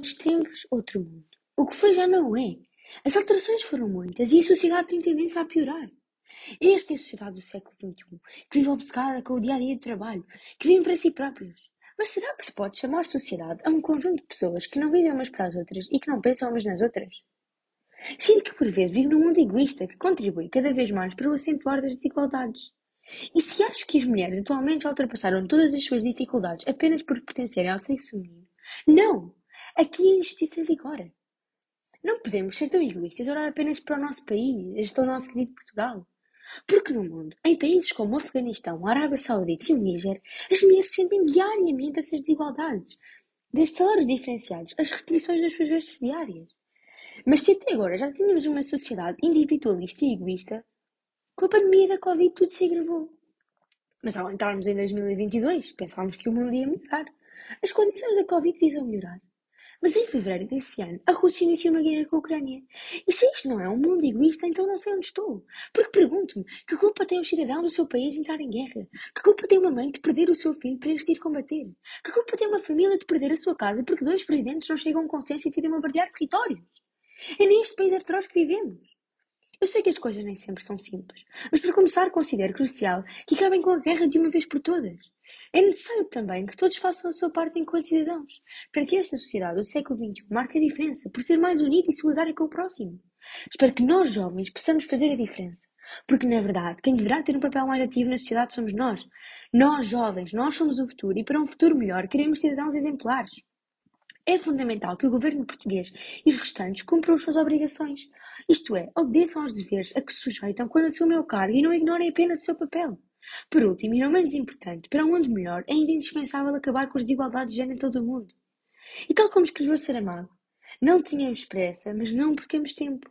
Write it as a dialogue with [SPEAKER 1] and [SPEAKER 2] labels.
[SPEAKER 1] Outros tempos, outro mundo. O que foi já não é. As alterações foram muitas e a sociedade tem tendência a piorar. Esta é a sociedade do século XXI, que vive obcecada com o dia a dia de trabalho, que vive para si próprios. Mas será que se pode chamar sociedade a um conjunto de pessoas que não vivem umas para as outras e que não pensam umas nas outras? Sinto que por vezes vivo num mundo egoísta que contribui cada vez mais para o acentuar das desigualdades. E se acho que as mulheres atualmente já ultrapassaram todas as suas dificuldades apenas por pertencerem ao sexo feminino, não! Aqui a injustiça vigora. Não podemos ser tão egoístas olhar apenas para o nosso país, este é o nosso querido Portugal. Porque no mundo, em países como o Afeganistão, a Arábia Saudita e o Níger, as mulheres sentem diariamente essas desigualdades, desde salários diferenciados, as restrições nas suas vestes diárias. Mas se até agora já tínhamos uma sociedade individualista e egoísta, com a pandemia da Covid tudo se agravou. Mas ao entrarmos em 2022, pensávamos que o mundo ia melhorar. As condições da Covid visam melhorar. Mas em fevereiro desse ano, a Rússia iniciou uma guerra com a Ucrânia. E se isto não é um mundo egoísta, então não sei onde estou. Porque pergunto-me, que culpa tem o cidadão do seu país entrar em guerra? Que culpa tem uma mãe de perder o seu filho para este ir combater? Que culpa tem uma família de perder a sua casa porque dois presidentes não chegam a um consenso e decidem bombardear territórios? É neste país atroz que vivemos. Eu sei que as coisas nem sempre são simples, mas para começar considero crucial que acabem com a guerra de uma vez por todas. É necessário também que todos façam a sua parte enquanto cidadãos, para que esta sociedade do século XXI marque a diferença por ser mais unida e solidária com o próximo. Espero que nós, jovens, possamos fazer a diferença. Porque, na verdade, quem deverá ter um papel mais ativo na sociedade somos nós. Nós, jovens, nós somos o futuro e para um futuro melhor queremos cidadãos exemplares. É fundamental que o governo português e os restantes cumpram as suas obrigações, isto é, obedeçam aos deveres a que se sujeitam quando assumem o cargo e não ignorem apenas o seu papel. Por último, e não menos importante, para um mundo melhor, é ainda indispensável acabar com as desigualdades de género em todo o mundo. E tal como escreveu Saramago, não tínhamos pressa, mas não percamos tempo.